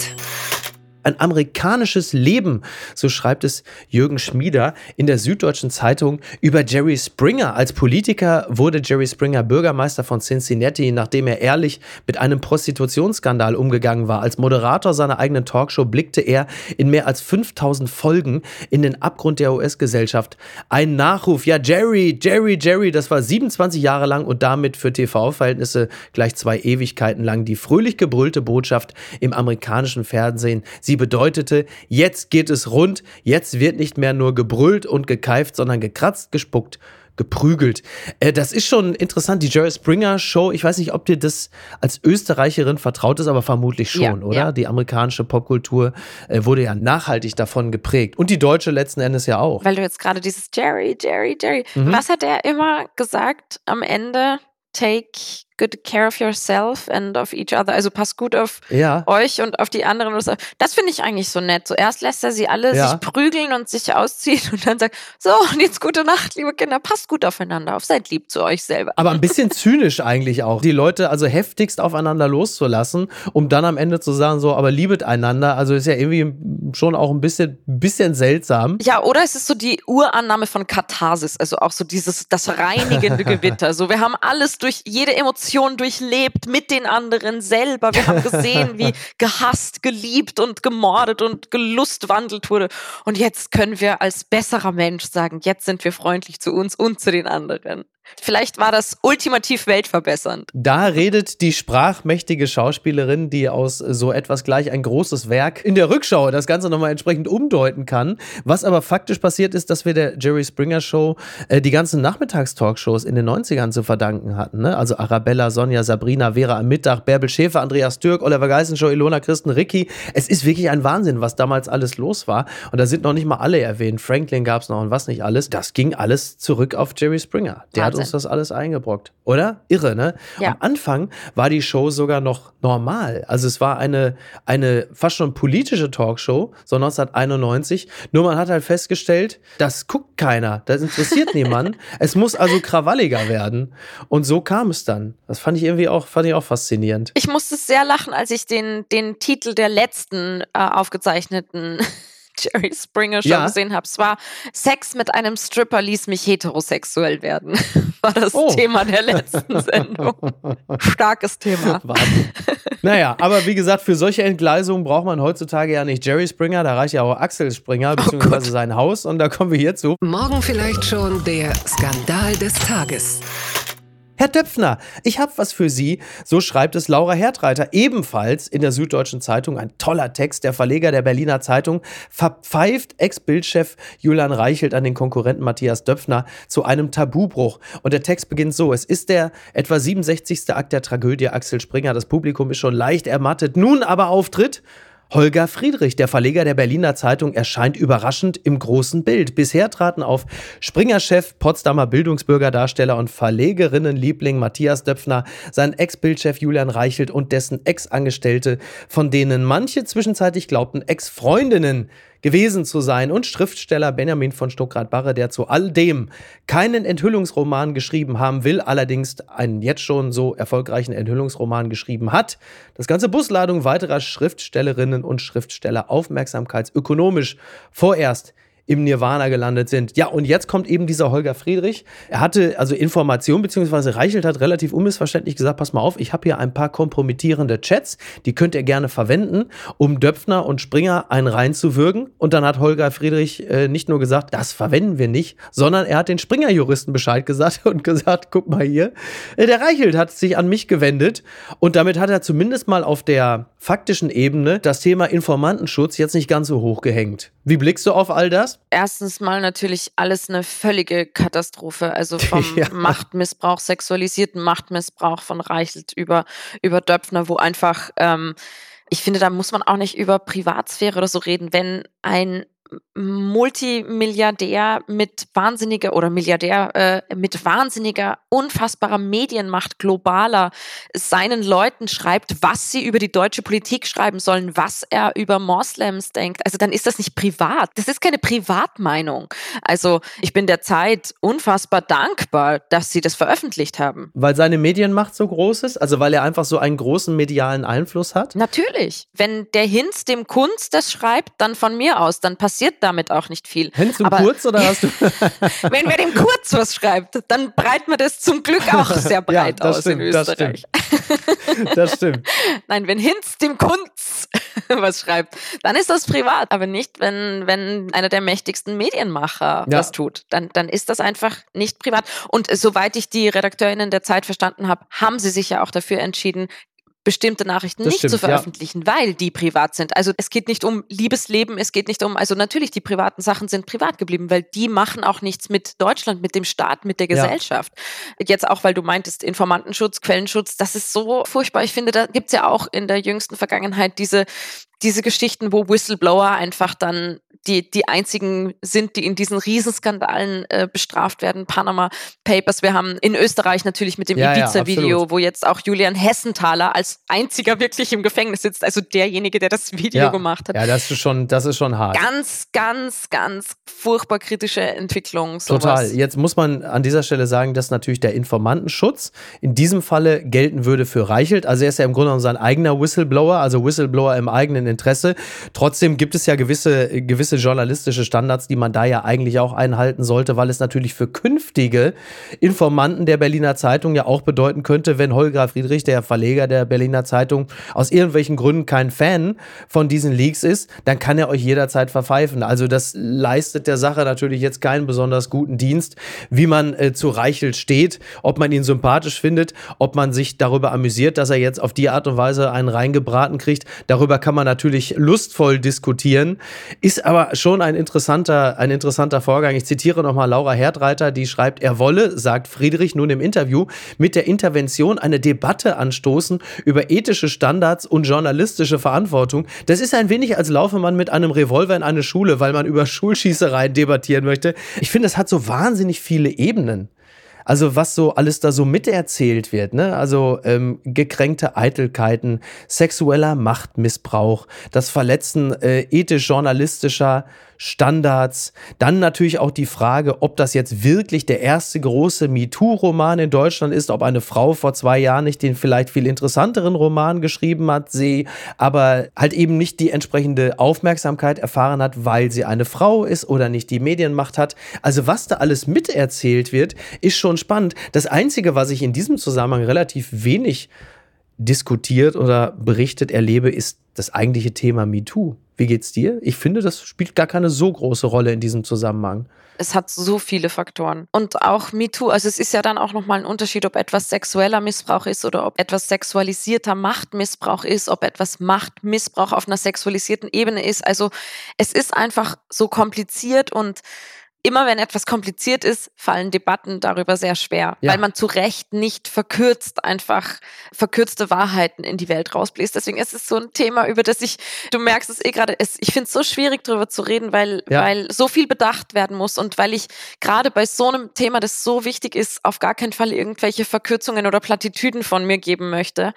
ein amerikanisches Leben, so schreibt es Jürgen Schmieder in der Süddeutschen Zeitung über Jerry Springer. Als Politiker wurde Jerry Springer Bürgermeister von Cincinnati, nachdem er ehrlich mit einem Prostitutionsskandal umgegangen war. Als Moderator seiner eigenen Talkshow blickte er in mehr als 5000 Folgen in den Abgrund der US-Gesellschaft. Ein Nachruf, ja Jerry, Jerry, Jerry, das war 27 Jahre lang und damit für TV-Verhältnisse gleich zwei Ewigkeiten lang die fröhlich gebrüllte Botschaft im amerikanischen Fernsehen. Sie bedeutete, jetzt geht es rund, jetzt wird nicht mehr nur gebrüllt und gekeift, sondern gekratzt, gespuckt, geprügelt. Äh, das ist schon interessant, die Jerry Springer Show. Ich weiß nicht, ob dir das als Österreicherin vertraut ist, aber vermutlich schon, ja, oder? Ja. Die amerikanische Popkultur äh, wurde ja nachhaltig davon geprägt. Und die deutsche letzten Endes ja auch. Weil du jetzt gerade dieses Jerry, Jerry, Jerry. Mhm. Was hat er immer gesagt am Ende? Take good care of yourself and of each other. Also passt gut auf ja. euch und auf die anderen. Das finde ich eigentlich so nett. Zuerst lässt er sie alle ja. sich prügeln und sich ausziehen und dann sagt, so, und jetzt gute Nacht, liebe Kinder, passt gut aufeinander auf, seid lieb zu euch selber. Aber ein bisschen zynisch eigentlich auch, die Leute also heftigst aufeinander loszulassen, um dann am Ende zu sagen, so, aber liebet einander. Also ist ja irgendwie schon auch ein bisschen, bisschen seltsam. Ja, oder es ist so die Urannahme von Katharsis, also auch so dieses, das reinigende Gewitter. So, wir haben alles durch jede Emotion Emotionen durchlebt mit den anderen selber. Wir haben gesehen, wie gehasst, geliebt und gemordet und gelustwandelt wurde. Und jetzt können wir als besserer Mensch sagen, jetzt sind wir freundlich zu uns und zu den anderen. Vielleicht war das ultimativ weltverbessernd. Da redet die sprachmächtige Schauspielerin, die aus so etwas gleich ein großes Werk in der Rückschau das Ganze nochmal entsprechend umdeuten kann. Was aber faktisch passiert ist, dass wir der Jerry Springer Show äh, die ganzen Nachmittagstalkshows in den 90ern zu verdanken hatten. Ne? Also Arabella, Sonja, Sabrina, Vera am Mittag, Bärbel Schäfer, Andreas Türk, Oliver Geissenshow, Ilona Christen, Ricky. Es ist wirklich ein Wahnsinn, was damals alles los war. Und da sind noch nicht mal alle erwähnt. Franklin gab es noch und was nicht alles. Das ging alles zurück auf Jerry Springer. Der hat uns das alles eingebrockt. Oder? Irre, ne? Ja. Am Anfang war die Show sogar noch normal. Also es war eine, eine fast schon politische Talkshow, so 1991. Nur man hat halt festgestellt, das guckt keiner, das interessiert niemand. Es muss also krawalliger werden. Und so kam es dann. Das fand ich irgendwie auch, fand ich auch faszinierend. Ich musste sehr lachen, als ich den, den Titel der letzten äh, aufgezeichneten Jerry Springer Show ja. gesehen habe. Es war Sex mit einem Stripper ließ mich heterosexuell werden. War das oh. Thema der letzten Sendung. Starkes Thema. Wahnsinn. Naja, aber wie gesagt, für solche Entgleisungen braucht man heutzutage ja nicht Jerry Springer, da reicht ja auch Axel Springer, beziehungsweise oh sein Haus und da kommen wir hierzu. Morgen vielleicht schon der Skandal des Tages. Herr Döpfner, ich habe was für Sie. So schreibt es Laura Hertreiter ebenfalls in der Süddeutschen Zeitung. Ein toller Text. Der Verleger der Berliner Zeitung verpfeift Ex-Bildchef Julian Reichelt an den Konkurrenten Matthias Döpfner zu einem Tabubruch. Und der Text beginnt so. Es ist der etwa 67. Akt der Tragödie Axel Springer. Das Publikum ist schon leicht ermattet. Nun aber auftritt Holger Friedrich, der Verleger der Berliner Zeitung, erscheint überraschend im großen Bild. Bisher traten auf Springer-Chef, Potsdamer Bildungsbürgerdarsteller und Verlegerinnenliebling Matthias Döpfner, sein Ex-Bildchef Julian Reichelt und dessen Ex-Angestellte, von denen manche zwischenzeitlich glaubten Ex-Freundinnen gewesen zu sein und Schriftsteller Benjamin von Stuckrad-Barre, der zu all dem keinen Enthüllungsroman geschrieben haben will, allerdings einen jetzt schon so erfolgreichen Enthüllungsroman geschrieben hat. Das ganze Busladung weiterer Schriftstellerinnen und Schriftsteller aufmerksamkeitsökonomisch vorerst im Nirvana gelandet sind. Ja, und jetzt kommt eben dieser Holger Friedrich. Er hatte also Informationen, beziehungsweise Reichelt hat relativ unmissverständlich gesagt, pass mal auf, ich habe hier ein paar kompromittierende Chats, die könnt ihr gerne verwenden, um Döpfner und Springer einen reinzuwürgen. Und dann hat Holger Friedrich äh, nicht nur gesagt, das verwenden wir nicht, sondern er hat den Springer-Juristen Bescheid gesagt und gesagt, guck mal hier, äh, der Reichelt hat sich an mich gewendet und damit hat er zumindest mal auf der faktischen Ebene das Thema Informantenschutz jetzt nicht ganz so hoch gehängt. Wie blickst du auf all das? Erstens mal natürlich alles eine völlige Katastrophe. Also vom ja. Machtmissbrauch, sexualisierten Machtmissbrauch von Reichelt über, über Döpfner, wo einfach, ähm, ich finde, da muss man auch nicht über Privatsphäre oder so reden, wenn ein Multimilliardär mit wahnsinniger oder Milliardär äh, mit wahnsinniger, unfassbarer Medienmacht globaler seinen Leuten schreibt, was sie über die deutsche Politik schreiben sollen, was er über Moslems denkt. Also dann ist das nicht privat. Das ist keine Privatmeinung. Also ich bin der Zeit unfassbar dankbar, dass sie das veröffentlicht haben. Weil seine Medienmacht so groß ist? Also weil er einfach so einen großen medialen Einfluss hat? Natürlich. Wenn der Hinz dem Kunst das schreibt, dann von mir aus, dann passiert passiert damit auch nicht viel. Hinz und Kurz oder hast du? wenn wer dem Kurz was schreibt, dann breit man das zum Glück auch sehr breit ja, aus stimmt, in Österreich. Das stimmt. das stimmt. Nein, wenn Hinz dem Kunz was schreibt, dann ist das privat, aber nicht, wenn, wenn einer der mächtigsten Medienmacher ja. das tut. Dann, dann ist das einfach nicht privat. Und soweit ich die Redakteurinnen der Zeit verstanden habe, haben sie sich ja auch dafür entschieden, bestimmte Nachrichten das nicht stimmt, zu veröffentlichen, ja. weil die privat sind. Also es geht nicht um Liebesleben, es geht nicht um, also natürlich die privaten Sachen sind privat geblieben, weil die machen auch nichts mit Deutschland, mit dem Staat, mit der Gesellschaft. Ja. Jetzt auch, weil du meintest, Informantenschutz, Quellenschutz, das ist so furchtbar. Ich finde, da gibt es ja auch in der jüngsten Vergangenheit diese diese Geschichten, wo Whistleblower einfach dann die, die einzigen sind, die in diesen Riesenskandalen äh, bestraft werden. Panama Papers. Wir haben in Österreich natürlich mit dem ja, Ibiza-Video, ja, wo jetzt auch Julian Hessenthaler als einziger wirklich im Gefängnis sitzt. Also derjenige, der das Video ja. gemacht hat. Ja, das ist schon, das ist schon hart. Ganz, ganz, ganz furchtbar kritische Entwicklung. Sowas. Total. Jetzt muss man an dieser Stelle sagen, dass natürlich der Informantenschutz in diesem Falle gelten würde für Reichelt. Also er ist ja im Grunde genommen sein eigener Whistleblower, also Whistleblower im eigenen Interesse. Trotzdem gibt es ja gewisse, gewisse journalistische Standards, die man da ja eigentlich auch einhalten sollte, weil es natürlich für künftige Informanten der Berliner Zeitung ja auch bedeuten könnte, wenn Holger Friedrich, der Verleger der Berliner Zeitung, aus irgendwelchen Gründen kein Fan von diesen Leaks ist, dann kann er euch jederzeit verpfeifen. Also das leistet der Sache natürlich jetzt keinen besonders guten Dienst, wie man äh, zu Reichelt steht, ob man ihn sympathisch findet, ob man sich darüber amüsiert, dass er jetzt auf die Art und Weise einen reingebraten kriegt. Darüber kann man natürlich lustvoll diskutieren, ist aber schon ein interessanter, ein interessanter Vorgang. Ich zitiere nochmal Laura Herdreiter, die schreibt, er wolle, sagt Friedrich nun im Interview, mit der Intervention eine Debatte anstoßen über ethische Standards und journalistische Verantwortung. Das ist ein wenig, als laufe man mit einem Revolver in eine Schule, weil man über Schulschießereien debattieren möchte. Ich finde, es hat so wahnsinnig viele Ebenen. Also was so alles da so miterzählt wird, ne? Also ähm, gekränkte Eitelkeiten, sexueller Machtmissbrauch, das Verletzen äh, ethisch-journalistischer Standards. Dann natürlich auch die Frage, ob das jetzt wirklich der erste große MeToo-Roman in Deutschland ist, ob eine Frau vor zwei Jahren nicht den vielleicht viel interessanteren Roman geschrieben hat, sie aber halt eben nicht die entsprechende Aufmerksamkeit erfahren hat, weil sie eine Frau ist oder nicht die Medienmacht hat. Also was da alles miterzählt wird, ist schon spannend. Das Einzige, was ich in diesem Zusammenhang relativ wenig diskutiert oder berichtet erlebe, ist das eigentliche Thema MeToo. Wie geht's dir? Ich finde, das spielt gar keine so große Rolle in diesem Zusammenhang. Es hat so viele Faktoren. Und auch MeToo, also es ist ja dann auch nochmal ein Unterschied, ob etwas sexueller Missbrauch ist oder ob etwas sexualisierter Machtmissbrauch ist, ob etwas Machtmissbrauch auf einer sexualisierten Ebene ist. Also es ist einfach so kompliziert und immer wenn etwas kompliziert ist, fallen Debatten darüber sehr schwer, ja. weil man zu Recht nicht verkürzt einfach verkürzte Wahrheiten in die Welt rausbläst. Deswegen ist es so ein Thema, über das ich, du merkst es eh gerade, ich finde es so schwierig darüber zu reden, weil, ja. weil so viel bedacht werden muss und weil ich gerade bei so einem Thema, das so wichtig ist, auf gar keinen Fall irgendwelche Verkürzungen oder Plattitüden von mir geben möchte,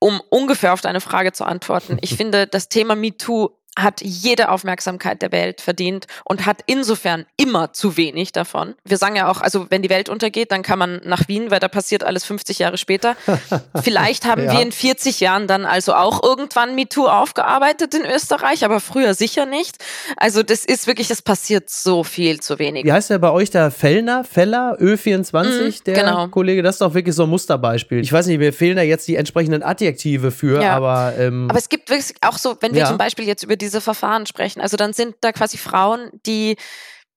um ungefähr auf deine Frage zu antworten. Ich finde, das Thema MeToo hat jede Aufmerksamkeit der Welt verdient und hat insofern immer zu wenig davon. Wir sagen ja auch, also wenn die Welt untergeht, dann kann man nach Wien, weil da passiert alles 50 Jahre später. Vielleicht haben ja. wir in 40 Jahren dann also auch irgendwann MeToo aufgearbeitet in Österreich, aber früher sicher nicht. Also das ist wirklich, das passiert so viel zu wenig. Wie heißt der bei euch der Fellner, Feller, Ö24, mm, der genau. Kollege? Das ist doch wirklich so ein Musterbeispiel. Ich weiß nicht, mir fehlen da jetzt die entsprechenden Adjektive für, ja. aber... Ähm, aber es gibt wirklich auch so, wenn wir ja. zum Beispiel jetzt über diese Verfahren sprechen. Also dann sind da quasi Frauen, die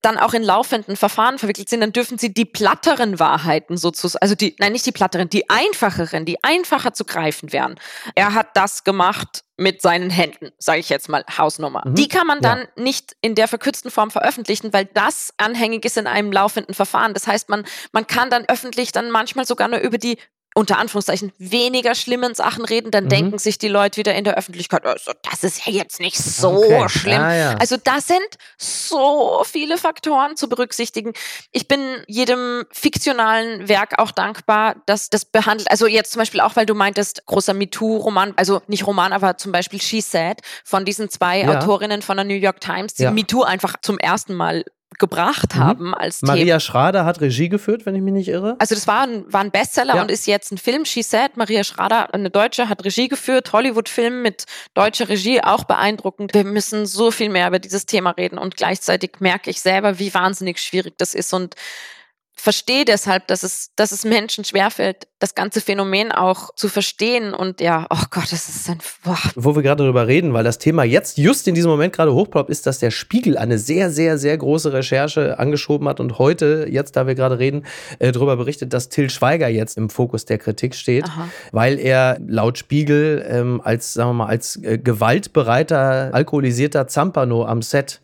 dann auch in laufenden Verfahren verwickelt sind, dann dürfen sie die platteren Wahrheiten sozusagen, also die, nein, nicht die platteren, die einfacheren, die einfacher zu greifen wären. Er hat das gemacht mit seinen Händen, sage ich jetzt mal Hausnummer. Mhm. Die kann man dann ja. nicht in der verkürzten Form veröffentlichen, weil das anhängig ist in einem laufenden Verfahren. Das heißt, man, man kann dann öffentlich dann manchmal sogar nur über die unter Anführungszeichen weniger schlimmen Sachen reden, dann mhm. denken sich die Leute wieder in der Öffentlichkeit, also das ist ja jetzt nicht so okay. schlimm. Ah, ja. Also da sind so viele Faktoren zu berücksichtigen. Ich bin jedem fiktionalen Werk auch dankbar, dass das behandelt, also jetzt zum Beispiel auch, weil du meintest, großer MeToo-Roman, also nicht Roman, aber zum Beispiel She Said von diesen zwei ja. Autorinnen von der New York Times, die ja. MeToo einfach zum ersten Mal gebracht mhm. haben als Maria Thema. Schrader hat Regie geführt, wenn ich mich nicht irre. Also das war ein, war ein Bestseller ja. und ist jetzt ein Film. She Said, Maria Schrader, eine Deutsche, hat Regie geführt. Hollywood-Film mit deutscher Regie, auch beeindruckend. Wir müssen so viel mehr über dieses Thema reden und gleichzeitig merke ich selber, wie wahnsinnig schwierig das ist und verstehe deshalb, dass es, dass es Menschen schwerfällt, das ganze Phänomen auch zu verstehen. Und ja, oh Gott, das ist ein. Boah. Wo wir gerade darüber reden, weil das Thema jetzt just in diesem Moment gerade hochploppt, ist, dass der Spiegel eine sehr, sehr, sehr große Recherche angeschoben hat und heute, jetzt da wir gerade reden, äh, darüber berichtet, dass Till Schweiger jetzt im Fokus der Kritik steht, Aha. weil er laut Spiegel ähm, als, sagen wir mal, als äh, gewaltbereiter, alkoholisierter Zampano am Set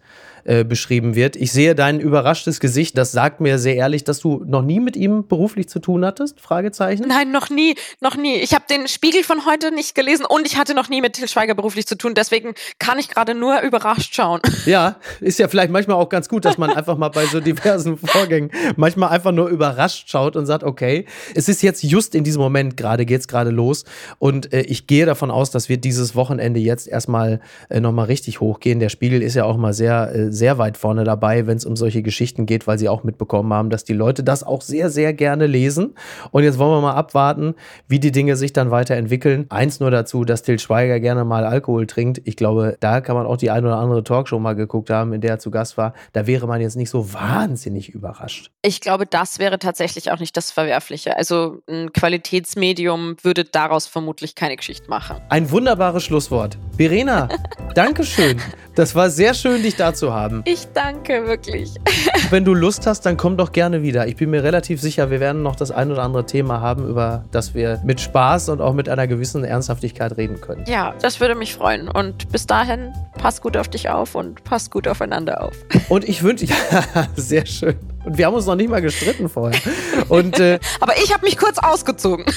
äh, beschrieben wird. Ich sehe dein überraschtes Gesicht. Das sagt mir sehr ehrlich, dass du noch nie mit ihm beruflich zu tun hattest? Fragezeichen. Nein, noch nie, noch nie. Ich habe den Spiegel von heute nicht gelesen und ich hatte noch nie mit Til Schweiger beruflich zu tun. Deswegen kann ich gerade nur überrascht schauen. Ja, ist ja vielleicht manchmal auch ganz gut, dass man einfach mal bei so diversen Vorgängen manchmal einfach nur überrascht schaut und sagt, okay, es ist jetzt just in diesem Moment gerade, geht es gerade los. Und äh, ich gehe davon aus, dass wir dieses Wochenende jetzt erstmal äh, nochmal richtig hochgehen. Der Spiegel ist ja auch mal sehr, äh, sehr weit vorne dabei, wenn es um solche Geschichten geht, weil sie auch mitbekommen haben, dass die Leute das auch sehr, sehr gerne lesen. Und jetzt wollen wir mal abwarten, wie die Dinge sich dann weiterentwickeln. Eins nur dazu, dass Till Schweiger gerne mal Alkohol trinkt. Ich glaube, da kann man auch die ein oder andere Talkshow mal geguckt haben, in der er zu Gast war. Da wäre man jetzt nicht so wahnsinnig überrascht. Ich glaube, das wäre tatsächlich auch nicht das Verwerfliche. Also ein Qualitätsmedium würde daraus vermutlich keine Geschichte machen. Ein wunderbares Schlusswort. Verena, Dankeschön. Das war sehr schön, dich da zu haben. Ich danke wirklich. Wenn du Lust hast, dann komm doch gerne wieder. Ich bin mir relativ sicher, wir werden noch das ein oder andere Thema haben, über das wir mit Spaß und auch mit einer gewissen Ernsthaftigkeit reden können. Ja, das würde mich freuen. Und bis dahin, pass gut auf dich auf und pass gut aufeinander auf. Und ich wünsche, ja, sehr schön. Und wir haben uns noch nicht mal gestritten vorher. Und, äh, aber ich habe mich kurz ausgezogen.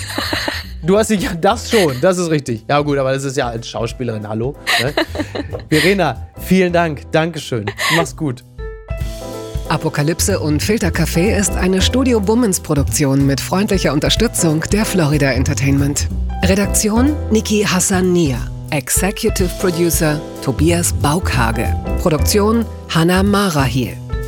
Du hast dich, ja, das schon, das ist richtig. Ja gut, aber das ist ja als Schauspielerin, hallo. Ne? Verena, vielen Dank, Dankeschön. Mach's gut. Apokalypse und Filtercafé ist eine Studio Bummens Produktion mit freundlicher Unterstützung der Florida Entertainment. Redaktion Niki Hassania. Executive Producer Tobias Baukhage. Produktion Hannah Marahiel.